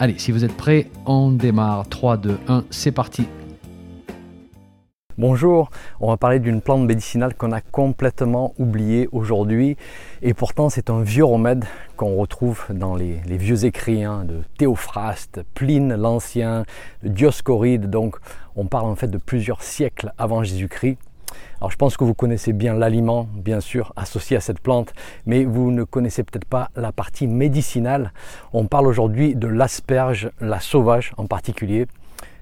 Allez, si vous êtes prêts, on démarre. 3, 2, 1, c'est parti. Bonjour, on va parler d'une plante médicinale qu'on a complètement oubliée aujourd'hui et pourtant c'est un vieux remède qu'on retrouve dans les, vieux écrits hein, de Théophraste, Pline l'Ancien, de Dioscoride, donc on parle en fait de plusieurs siècles avant Jésus-Christ. Alors je pense que vous connaissez bien l'aliment, bien sûr, associé à cette plante, mais vous ne connaissez peut-être pas la partie médicinale. On parle aujourd'hui de l'asperge, la sauvage en particulier,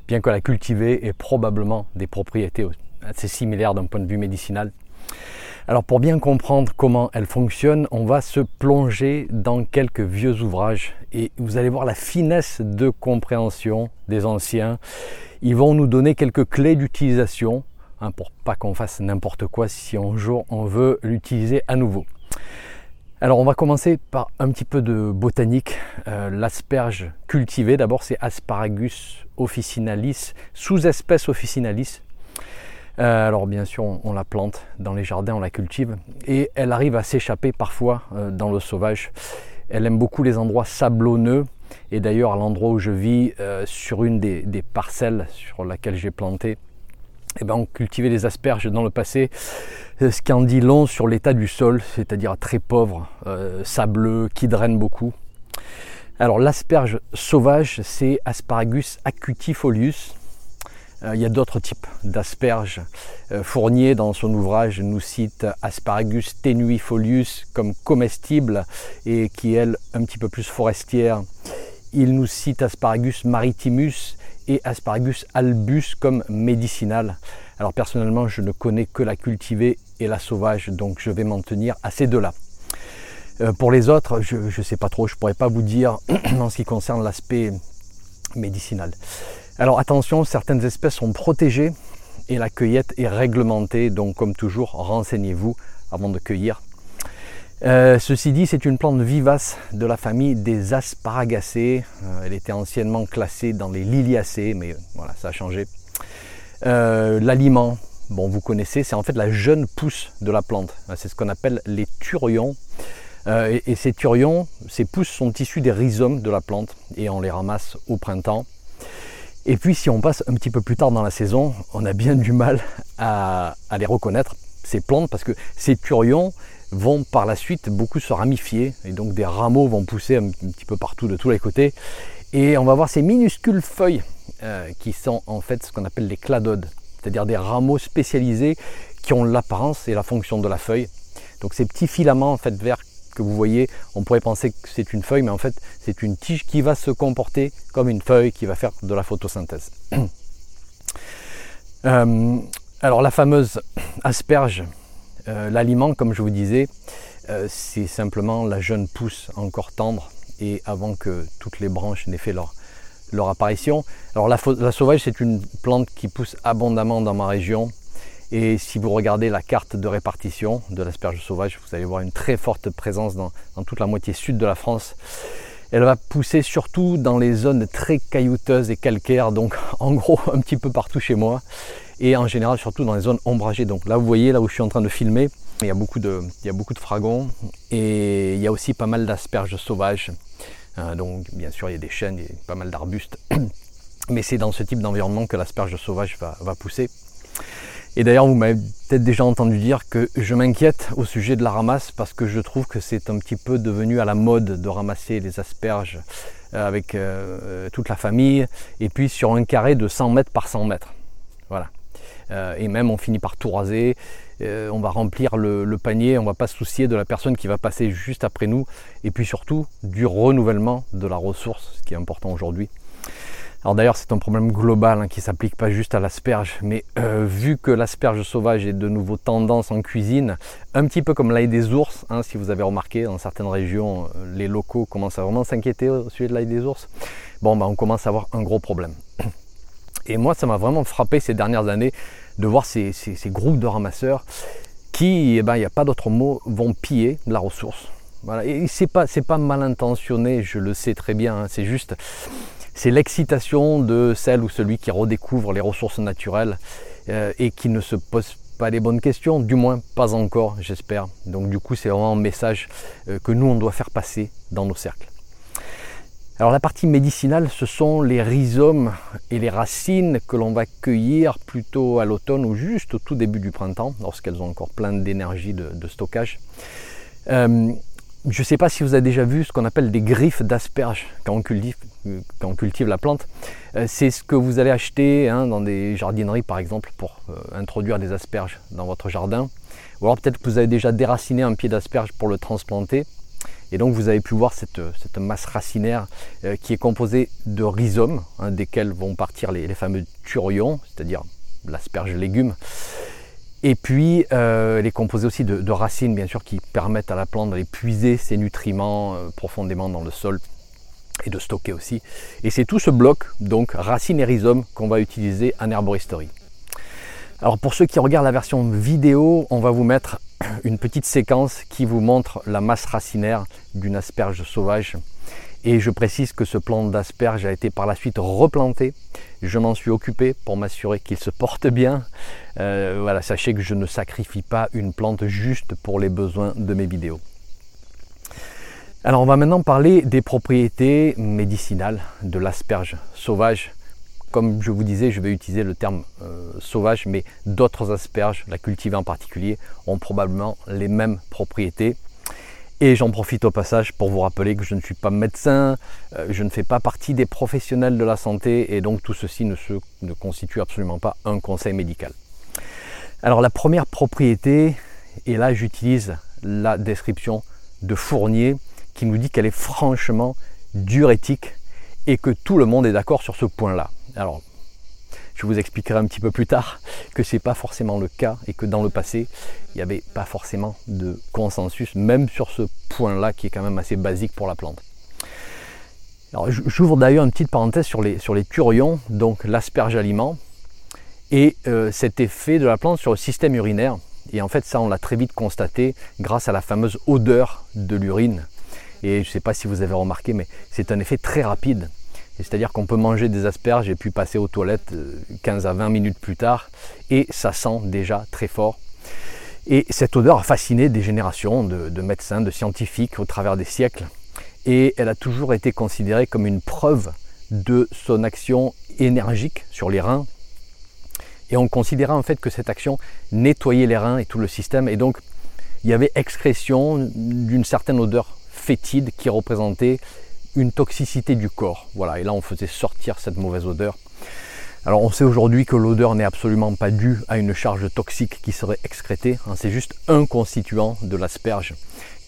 bien que la cultivée ait probablement des propriétés assez similaires d'un point de vue médicinal. Alors pour bien comprendre comment elle fonctionne, on va se plonger dans quelques vieux ouvrages et vous allez voir la finesse de compréhension des anciens. Ils vont nous donner quelques clés d'utilisation Hein, pour pas qu'on fasse n'importe quoi si un jour on veut l'utiliser à nouveau. Alors on va commencer par un petit peu de botanique. Euh, l'asperge cultivée, d'abord c'est Asparagus officinalis, sous-espèce officinalis. Euh, alors bien sûr on, la plante dans les jardins, on la cultive et elle arrive à s'échapper parfois euh, dans le sauvage. Elle aime beaucoup les endroits sablonneux et d'ailleurs à l'endroit où je vis, sur une des, des parcelles sur laquelle j'ai planté, eh ben, on cultivait les asperges dans le passé, euh, ce qui en dit long sur l'état du sol, c'est-à-dire très pauvre, euh, sableux, qui draine beaucoup. Alors l'asperge sauvage, c'est Asparagus acutifolius. Euh, il y a d'autres types d'asperges. Fournier, dans son ouvrage, nous cite Asparagus tenuifolius comme comestible et qui est, elle, un petit peu plus forestière. Il nous cite Asparagus maritimus et Asparagus albus comme médicinal. Alors personnellement, je ne connais que la cultivée et la sauvage, donc je vais m'en tenir à ces deux-là. Euh, pour les autres, je ne sais pas trop, je ne pourrais pas vous dire en ce qui concerne l'aspect médicinal. Alors attention, certaines espèces sont protégées et la cueillette est réglementée, donc comme toujours, renseignez-vous avant de cueillir. Euh, ceci dit, c'est une plante vivace de la famille des asparagacées. Euh, elle était anciennement classée dans les liliacées, mais voilà, ça a changé. Euh, l'aliment, bon, vous connaissez, c'est en fait la jeune pousse de la plante. C'est ce qu'on appelle les turions. Et, ces turions, ces pousses sont issues des rhizomes de la plante et on les ramasse au printemps. Et puis, si on passe un petit peu plus tard dans la saison, on a bien du mal à les reconnaître, ces plantes, parce que ces turions, vont par la suite beaucoup se ramifier et donc des rameaux vont pousser un, petit peu partout de tous les côtés et on va voir ces minuscules feuilles euh, qui sont en fait ce qu'on appelle des cladodes, c'est-à-dire des rameaux spécialisés qui ont l'apparence et la fonction de la feuille. Donc ces petits filaments en fait verts que vous voyez, on pourrait penser que c'est une feuille, mais en fait c'est une tige qui va se comporter comme une feuille qui va faire de la photosynthèse. Euh, alors la fameuse asperge, euh, l'aliment, comme je vous disais, euh, c'est simplement la jeune pousse encore tendre et avant que toutes les branches n'aient fait leur, apparition. Alors la, sauvage, c'est une plante qui pousse abondamment dans ma région. Et si vous regardez la carte de répartition de l'asperge sauvage, vous allez voir une très forte présence dans, toute la moitié sud de la France. Elle va pousser surtout dans les zones très caillouteuses et calcaires, donc en gros un petit peu partout chez moi et en général surtout dans les zones ombragées. Donc là vous voyez là où je suis en train de filmer, il y a beaucoup de, fragons et il y a aussi pas mal d'asperges sauvages. Euh, donc bien sûr il y a des chênes, il y a pas mal d'arbustes. Mais c'est dans ce type d'environnement que l'asperge sauvage va, va pousser. Et d'ailleurs, vous m'avez peut-être déjà entendu dire que je m'inquiète au sujet de la ramasse parce que je trouve que c'est un petit peu devenu à la mode de ramasser les asperges euh, avec euh, toute la famille et puis sur un carré de 100 mètres par 100 mètres. Euh, et même on finit par tout raser, euh, on va remplir le, panier, on ne va pas se soucier de la personne qui va passer juste après nous, et puis surtout du renouvellement de la ressource, ce qui est important aujourd'hui. Alors d'ailleurs c'est un problème global hein, qui ne s'applique pas juste à l'asperge, mais euh, vu que l'asperge sauvage est de nouveau tendance en cuisine, un petit peu comme l'ail des ours, hein, si vous avez remarqué dans certaines régions, les locaux commencent à vraiment s'inquiéter au sujet de l'ail des ours, bon bah, on commence à avoir un gros problème. Et moi, ça m'a vraiment frappé ces dernières années de voir ces, groupes de ramasseurs qui, eh ben, il n'y a pas d'autre mot, vont piller la ressource. Voilà. Et c'est pas, mal intentionné, je le sais très bien. Hein. c'est juste, c'est l'excitation de celle ou celui qui redécouvre les ressources naturelles euh, et qui ne se pose pas les bonnes questions, du moins pas encore, j'espère. Donc du coup, c'est vraiment un message euh, que nous on doit faire passer dans nos cercles. Alors la partie médicinale, ce sont les rhizomes et les racines que l'on va cueillir plutôt à l'automne ou juste au tout début du printemps, lorsqu'elles ont encore plein d'énergie de, stockage. Euh, je ne sais pas si vous avez déjà vu ce qu'on appelle des griffes d'asperges quand, on cultive, la plante. Euh, c'est ce que vous allez acheter hein, dans des jardineries par exemple pour euh, introduire des asperges dans votre jardin. Ou alors peut-être que vous avez déjà déraciné un pied d'asperge pour le transplanter. Et donc vous avez pu voir cette, masse racinaire euh, qui est composée de rhizomes, hein, desquels vont partir les, fameux turions, c'est-à-dire l'asperge légume. Et puis euh, elle est composée aussi de, racines bien sûr qui permettent à la plante d'aller puiser ses nutriments euh, profondément dans le sol et de stocker aussi. Et c'est tout ce bloc, donc racines et rhizomes, qu'on va utiliser en herboristerie. Alors pour ceux qui regardent la version vidéo, on va vous mettre une petite séquence qui vous montre la masse racinaire d'une asperge sauvage. Et je précise que ce plant d'asperge a été par la suite replanté. Je m'en suis occupé pour m'assurer qu'il se porte bien. Euh, voilà, sachez que je ne sacrifie pas une plante juste pour les besoins de mes vidéos. Alors on va maintenant parler des propriétés médicinales de l'asperge sauvage comme je vous disais, je vais utiliser le terme euh, sauvage, mais d'autres asperges, la cultivée en particulier, ont probablement les mêmes propriétés. Et j'en profite au passage pour vous rappeler que je ne suis pas médecin, euh, je ne fais pas partie des professionnels de la santé et donc tout ceci ne, ne constitue absolument pas un conseil médical. Alors la première propriété, et là j'utilise la description de Fournier qui nous dit qu'elle est franchement diurétique et que tout le monde est d'accord sur ce point-là. Alors, je vous expliquerai un petit peu plus tard que ce n'est pas forcément le cas et que dans le passé, il n'y avait pas forcément de consensus, même sur ce point-là qui est quand même assez basique pour la plante. J'ouvre d'ailleurs une petite parenthèse sur les, sur turions, donc l'asperge aliment, et euh, cet effet de la plante sur le système urinaire. Et en fait, ça, on l'a très vite constaté grâce à la fameuse odeur de l'urine. Et je ne sais pas si vous avez remarqué, mais c'est un effet très rapide. C'est-à-dire qu'on peut manger des asperges et puis passer aux toilettes 15 euh, à 20 minutes plus tard et ça sent déjà très fort. Et cette odeur a fasciné des générations de, médecins, de scientifiques au travers des siècles. Et elle a toujours été considérée comme une preuve de son action énergique sur les reins. Et on considérait en fait que cette action nettoyait les reins et tout le système. Et donc il y avait excrétion d'une certaine odeur fétide qui représentait une toxicité du corps. Voilà, et là on faisait sortir cette mauvaise odeur. Alors on sait aujourd'hui que l'odeur n'est absolument pas due à une charge toxique qui serait excrétée, hein. c'est juste un constituant de l'asperge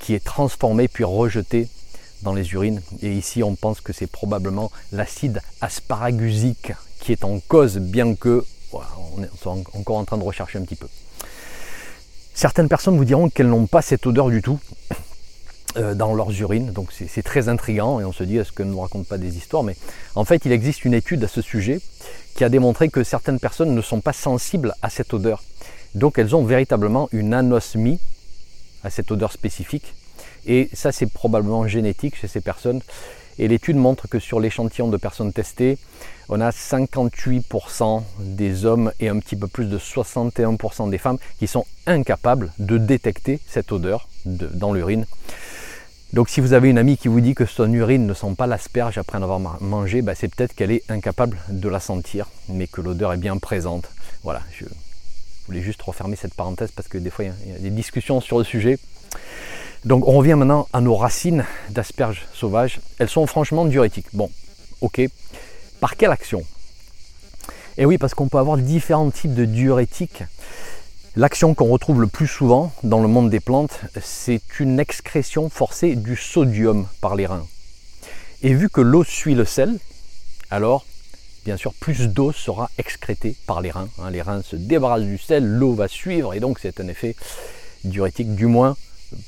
qui est transformé puis rejeté dans les urines. Et ici on pense que c'est probablement l'acide asparagusique qui est en cause, bien que on est encore en train de rechercher un petit peu. Certaines personnes vous diront qu'elles n'ont pas cette odeur du tout. Euh, dans leurs urines. Donc c'est très intriguant et on se dit est-ce que ne nous raconte pas des histoires? Mais en fait, il existe une étude à ce sujet qui a démontré que certaines personnes ne sont pas sensibles à cette odeur. Donc elles ont véritablement une anosmie à cette odeur spécifique. Et ça, c'est probablement génétique chez ces personnes. Et l'étude montre que sur l'échantillon de personnes testées, on a 58% des hommes et un petit peu plus de 61% des femmes qui sont incapables de détecter cette odeur dans l'urine. Donc si vous avez une amie qui vous dit que son urine ne sent pas l'asperge après en avoir mangé, bah, c'est peut-être qu'elle est incapable de la sentir, mais que l'odeur est bien présente. Voilà, je voulais juste refermer cette parenthèse parce que des fois il y a des discussions sur le sujet. Donc on revient maintenant à nos racines d'asperges sauvages. Elles sont franchement diurétiques. Bon, ok. Par quelle action? Eh oui, parce qu'on peut avoir différents types de diurétiques. L'action qu'on retrouve le plus souvent dans le monde des plantes, c'est une excrétion forcée du sodium par les reins. Et vu que l'eau suit le sel, alors bien sûr plus d'eau sera excrétée par les reins. Hein. Les reins se débarrassent du sel, l'eau va suivre et donc c'est un effet diurétique du moins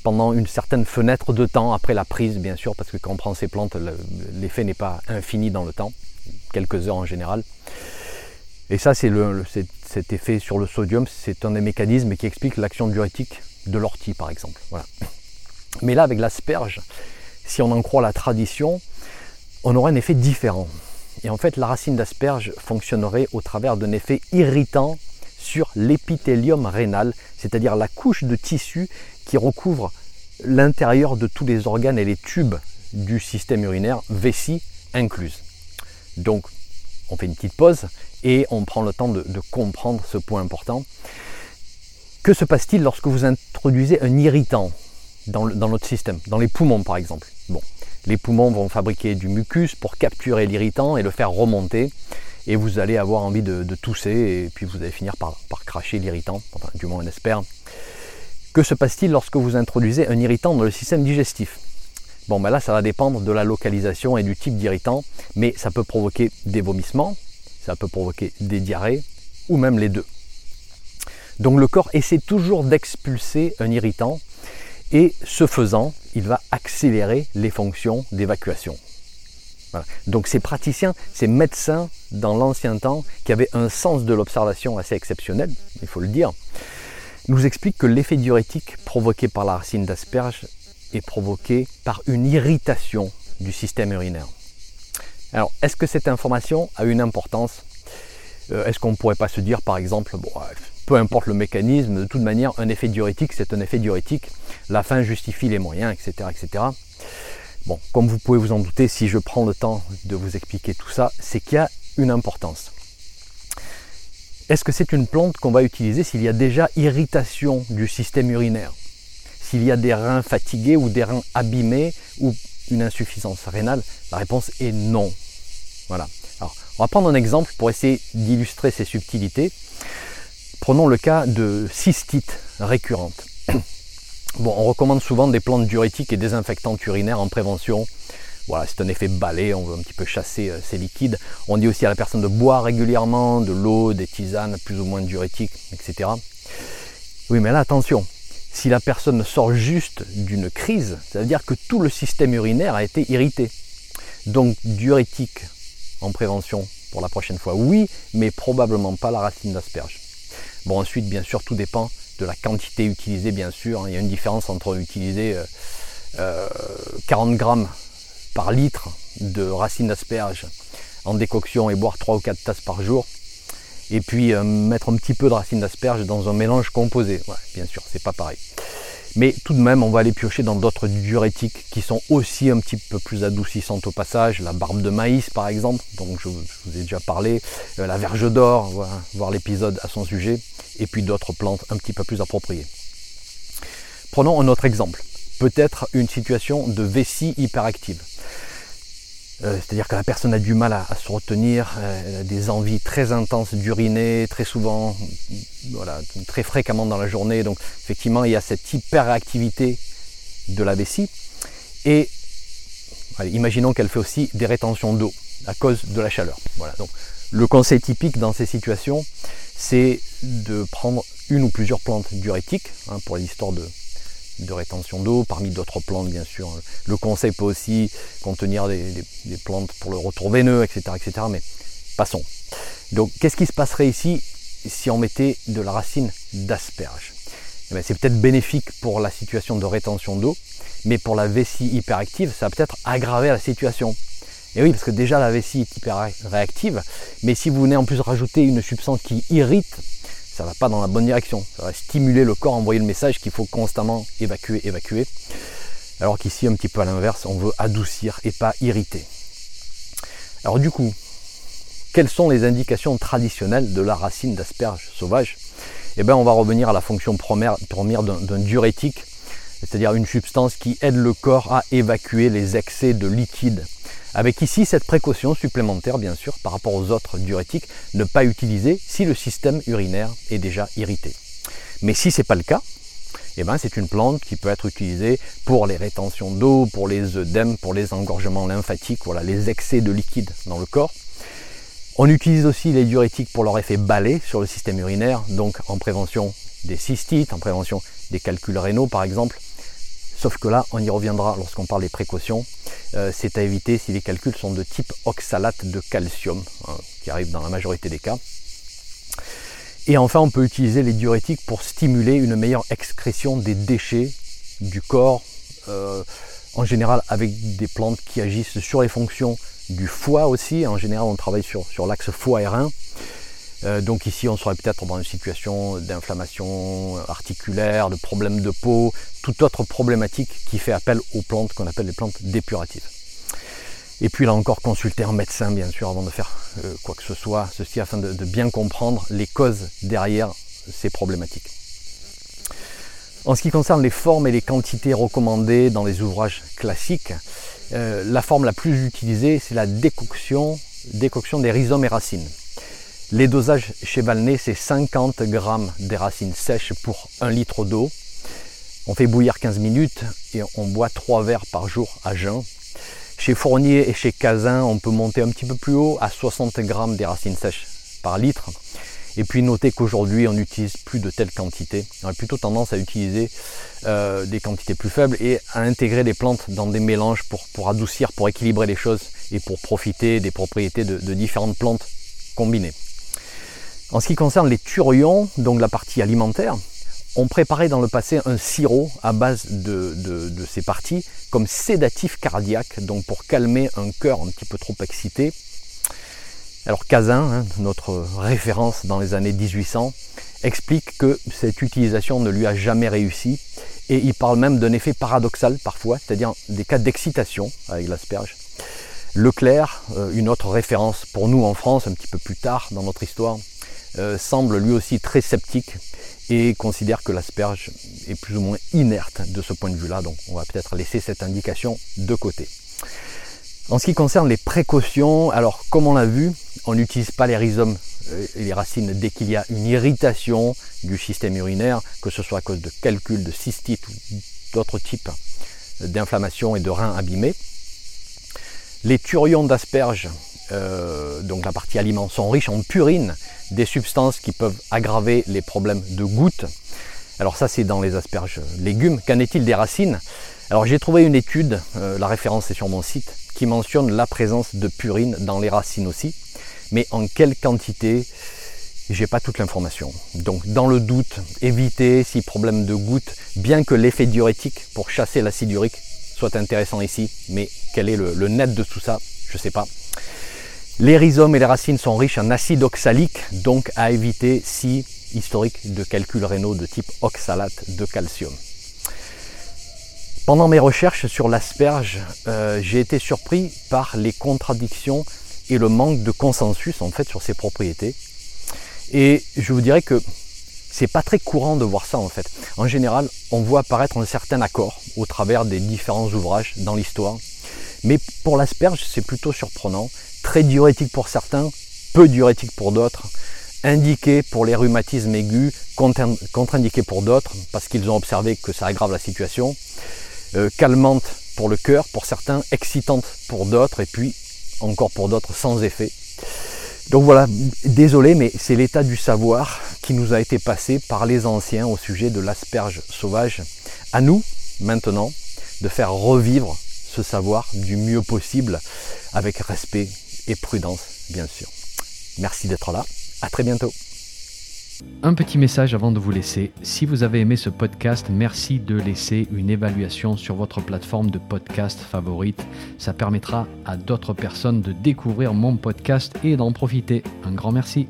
pendant une certaine fenêtre de temps après la prise bien sûr parce que quand on prend ces plantes l'effet n'est pas infini dans le temps, quelques heures en général. Et ça, c'est le, cet effet sur le sodium, c'est un des mécanismes qui explique l'action diurétique de l'ortie, par exemple. Mais là, avec l'asperge, si on en croit la tradition, on aurait un effet différent. Et en fait, la racine d'asperge fonctionnerait au travers d'un effet irritant sur l'épithélium rénal, c'est-à-dire la couche de tissu qui recouvre l'intérieur de tous les organes et les tubes du système urinaire, vessie incluse. Donc, on fait une petite pause et on prend le temps de, comprendre ce point important. Que se passe-t-il lorsque vous introduisez un irritant dans, notre système, dans les poumons par exemple? Bon, les poumons vont fabriquer du mucus pour capturer l'irritant et le faire remonter. Et vous allez avoir envie de, tousser et puis vous allez finir par, cracher l'irritant, enfin du moins on espère. Que se passe-t-il lorsque vous introduisez un irritant dans le système digestif? Bon, ben là, ça va dépendre de la localisation et du type d'irritant, mais ça peut provoquer des vomissements, ça peut provoquer des diarrhées, ou même les deux. Donc le corps essaie toujours d'expulser un irritant, et ce faisant, il va accélérer les fonctions d'évacuation. Donc ces praticiens, ces médecins dans l'ancien temps, qui avaient un sens de l'observation assez exceptionnel, il faut le dire, nous expliquent que l'effet diurétique provoqué par la racine d'asperge est provoqué par une irritation du système urinaire. Alors, est-ce que cette information a une importance? Euh, Est-ce qu'on ne pourrait pas se dire, par exemple, bon, peu importe le mécanisme, de toute manière, un effet diurétique, c'est un effet diurétique, la fin justifie les moyens, etc. etc. Bon, comme vous pouvez vous en douter, si je prends le temps de vous expliquer tout ça, c'est qu'il y a une importance. Est-ce que c'est une plante qu'on va utiliser s'il y a déjà irritation du système urinaire? S'il y a des reins fatigués ou des reins abîmés ou une insuffisance rénale La réponse est non. Voilà. Alors, on va prendre un exemple pour essayer d'illustrer ces subtilités. Prenons le cas de cystite récurrente. Bon, on recommande souvent des plantes diurétiques et désinfectantes urinaires en prévention. Voilà, c'est un effet balai, on veut un petit peu chasser euh, ces liquides. On dit aussi à la personne de boire régulièrement de l'eau, des tisanes plus ou moins diurétiques, etc. Oui, mais là, attention, si la personne sort juste d'une crise, ça veut dire que tout le système urinaire a été irrité. Donc, diurétique en prévention pour la prochaine fois, oui, mais probablement pas la racine d'asperge. Bon, ensuite, bien sûr, tout dépend de la quantité utilisée, bien sûr. Hein. Il y a une différence entre utiliser 40 euh, euh, grammes par litre de racines d'asperge en décoction et boire 3 ou 4 tasses par jour. Et puis euh, mettre un petit peu de racines d'asperge dans un mélange composé. bien sûr, c'est pas pareil. Mais tout de même, on va aller piocher dans d'autres diurétiques qui sont aussi un petit peu plus adoucissantes au passage. La barbe de maïs, par exemple, dont je, vous ai déjà parlé. la verge d'or, voir l'épisode à son sujet et puis d'autres plantes un petit peu plus appropriées. Prenons un autre exemple, peut-être une situation de vessie hyperactive. Euh, c'est-à-dire que la personne a du mal à, se retenir, euh, elle a des envies très intenses d'uriner, très souvent, voilà, très fréquemment dans la journée. Donc effectivement, il y a cette hyperactivité de la vessie. Et imaginons qu'elle fait aussi des rétentions d'eau à cause de la chaleur. Voilà, donc le conseil typique dans ces situations, c'est de prendre une ou plusieurs plantes diurétiques hein, pour l'histoire de, rétention d'eau, parmi d'autres plantes bien sûr. Le conseil peut aussi contenir des, plantes pour le retour veineux, etc. etc. mais passons. Donc qu'est-ce qui se passerait ici si on mettait de la racine d'asperge eh C'est peut-être bénéfique pour la situation de rétention d'eau, mais pour la vessie hyperactive, ça va peut-être aggraver la situation. Et oui, parce que déjà la vessie est hyper réactive, mais si vous venez en plus rajouter une substance qui irrite, ça ne va pas dans la bonne direction. Ça va stimuler le corps, envoyer le message qu'il faut constamment évacuer, évacuer. Alors qu'ici, un petit peu à l'inverse, on veut adoucir et pas irriter. Alors du coup, quelles sont les indications traditionnelles de la racine d'asperge sauvage Eh bien, on va revenir à la fonction première, première d'un diurétique, c'est-à-dire une substance qui aide le corps à évacuer les excès de liquide avec ici cette précaution supplémentaire bien sûr par rapport aux autres diurétiques, ne pas utiliser si le système urinaire est déjà irrité. Mais si ce n'est pas le cas, eh ben, c'est une plante qui peut être utilisée pour les rétentions d'eau, pour les œdèmes, pour les engorgements lymphatiques, voilà, les excès de liquide dans le corps. On utilise aussi les diurétiques pour leur effet balai sur le système urinaire, donc en prévention des cystites, en prévention des calculs rénaux par exemple, Sauf que là, on y reviendra lorsqu'on parle des précautions. Euh, c'est à éviter si les calculs sont de type oxalate de calcium, hein, qui arrive dans la majorité des cas. Et enfin, on peut utiliser les diurétiques pour stimuler une meilleure excrétion des déchets du corps, euh, en général avec des plantes qui agissent sur les fonctions du foie aussi. En général, on travaille sur, l'axe foie et. Euh, donc ici, on serait peut-être dans une situation d'inflammation articulaire, de problèmes de peau, toute autre problématique qui fait appel aux plantes qu'on appelle les plantes dépuratives. Et puis là encore, consulter un médecin, bien sûr, avant de faire euh, quoi que ce soit, ceci afin de, bien comprendre les causes derrière ces problématiques. En ce qui concerne les formes et les quantités recommandées dans les ouvrages classiques, euh, la forme la plus utilisée, c'est la décoction, décoction des rhizomes et racines. Les dosages chez Valnet, c'est 50 g des racines sèches pour 1 litre d'eau. On fait bouillir 15 minutes et on boit 3 verres par jour à jeun. Chez Fournier et chez Cazin, on peut monter un petit peu plus haut à 60 grammes des racines sèches par litre. Et puis notez qu'aujourd'hui on n'utilise plus de telles quantités. On a plutôt tendance à utiliser euh, des quantités plus faibles et à intégrer des plantes dans des mélanges pour, adoucir, pour équilibrer les choses et pour profiter des propriétés de différentes plantes combinées. En ce qui concerne les turions, donc la partie alimentaire, on préparait dans le passé un sirop à base de, ces parties comme sédatif cardiaque, donc pour calmer un cœur un petit peu trop excité. Alors Cazin, hein, notre référence dans les années 1800, explique que cette utilisation ne lui a jamais réussi et il parle même d'un effet paradoxal parfois, c'est-à-dire des cas d'excitation avec l'asperge. Leclerc, euh, une autre référence pour nous en France un petit peu plus tard dans notre histoire, euh, semble lui aussi très sceptique et considère que l'asperge est plus ou moins inerte de ce point de vue-là. Donc on va peut-être laisser cette indication de côté. En ce qui concerne les précautions, alors comme on l'a vu, on n'utilise pas les rhizomes euh, et les racines dès qu'il y a une irritation du système urinaire, que ce soit à cause de calculs, de cystite ou d'autres types d'inflammation et de reins abîmés. Les turions d'asperges euh, donc la partie aliments, sont riches en purine, des substances qui peuvent aggraver les problèmes de gouttes. Alors ça c'est dans les asperges légumes. Qu'en est-il des racines? Alors j'ai trouvé une étude, euh, la référence est sur mon site, qui mentionne la présence de purine dans les racines aussi. Mais en quelle quantité? J'ai pas toute l'information. Donc dans le doute, évitez si problème de gouttes, bien que l'effet diurétique pour chasser l'acide urique soit intéressant ici, mais quel est le net de tout ça, je ne sais pas. Les rhizomes et les racines sont riches en acide oxalique, donc à éviter si historique de calculs rénaux de type oxalate de calcium. Pendant mes recherches sur l'asperge, euh, j'ai été surpris par les contradictions et le manque de consensus en fait sur ses propriétés. Et je vous dirais que c'est pas très courant de voir ça en fait. En général, on voit apparaître un certain accord au travers des différents ouvrages dans l'histoire. Mais pour l'asperge, c'est plutôt surprenant très diurétique pour certains, peu diurétique pour d'autres, indiqué pour les rhumatismes aigus, contre-indiqué pour d'autres, parce qu'ils ont observé que ça aggrave la situation, euh, calmante pour le cœur pour certains, excitante pour d'autres, et puis encore pour d'autres sans effet. Donc voilà, désolé, mais c'est l'état du savoir qui nous a été passé par les anciens au sujet de l'asperge sauvage. À nous, maintenant, de faire revivre ce savoir du mieux possible, avec respect et prudence, bien sûr. Merci d'être là. À très bientôt. Un petit message avant de vous laisser. Si vous avez aimé ce podcast, merci de laisser une évaluation sur votre plateforme de podcast favorite. Ça permettra à d'autres personnes de découvrir mon podcast et d'en profiter. Un grand merci.